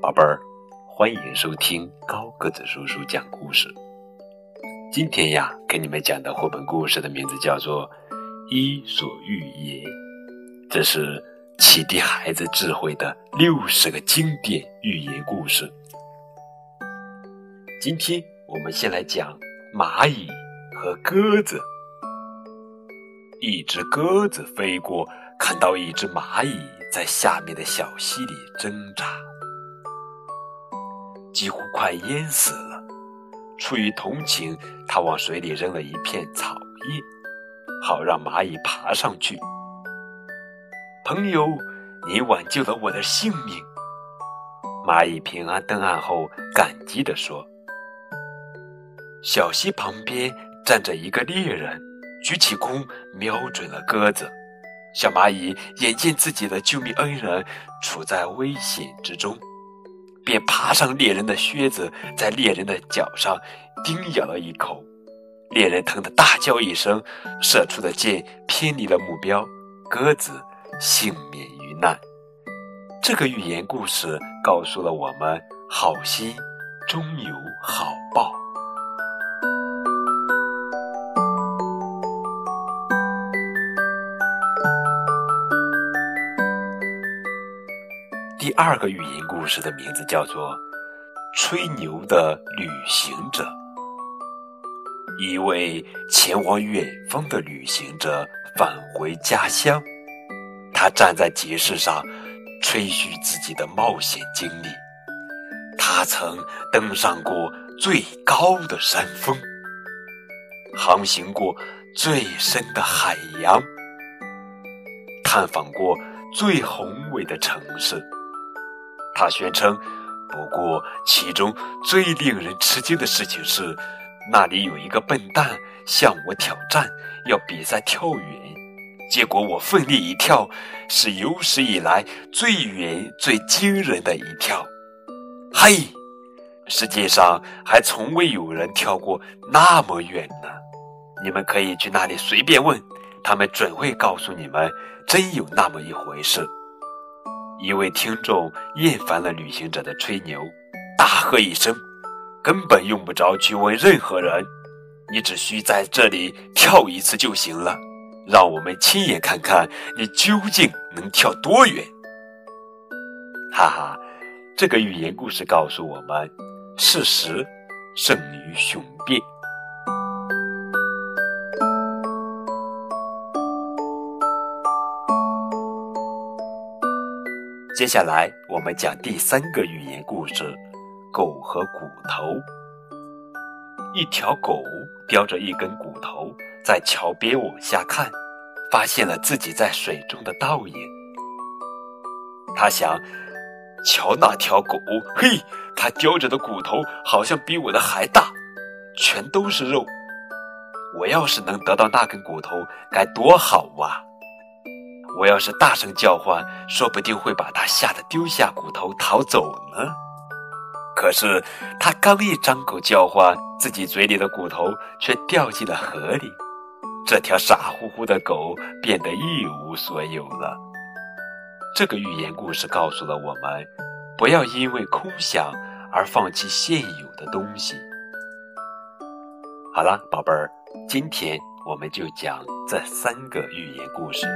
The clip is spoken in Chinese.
宝贝儿，欢迎收听高个子叔叔讲故事。今天呀，给你们讲的绘本故事的名字叫做《伊索寓言》，这是启迪孩子智慧的六十个经典寓言故事。今天我们先来讲蚂蚁和鸽子。一只鸽子飞过，看到一只蚂蚁在下面的小溪里挣扎，几乎快淹死了。出于同情，他往水里扔了一片草叶，好让蚂蚁爬上去。朋友，你挽救了我的性命。蚂蚁平安登岸后，感激地说：“小溪旁边站着一个猎人。”举起弓，瞄准了鸽子。小蚂蚁眼见自己的救命恩人处在危险之中，便爬上猎人的靴子，在猎人的脚上叮咬了一口。猎人疼得大叫一声，射出的箭偏离了目标，鸽子幸免于难。这个寓言故事告诉了我们：好心终有好报。第二个寓言故事的名字叫做《吹牛的旅行者》。一位前往远方的旅行者返回家乡，他站在集市上吹嘘自己的冒险经历。他曾登上过最高的山峰，航行过最深的海洋，探访过最宏伟的城市。他宣称，不过其中最令人吃惊的事情是，那里有一个笨蛋向我挑战，要比赛跳远。结果我奋力一跳，是有史以来最远、最惊人的一跳。嘿，世界上还从未有人跳过那么远呢！你们可以去那里随便问，他们准会告诉你们，真有那么一回事。一位听众厌烦了旅行者的吹牛，大喝一声：“根本用不着去问任何人，你只需在这里跳一次就行了。让我们亲眼看看你究竟能跳多远。”哈哈，这个寓言故事告诉我们：事实胜于雄辩。接下来我们讲第三个寓言故事：狗和骨头。一条狗叼着一根骨头在桥边往下看，发现了自己在水中的倒影。他想：瞧那条狗，嘿，它叼着的骨头好像比我的还大，全都是肉。我要是能得到那根骨头，该多好啊！我要是大声叫唤，说不定会把他吓得丢下骨头逃走呢。可是他刚一张口叫唤，自己嘴里的骨头却掉进了河里。这条傻乎乎的狗变得一无所有了。这个寓言故事告诉了我们：不要因为空想而放弃现有的东西。好了，宝贝儿，今天我们就讲这三个寓言故事。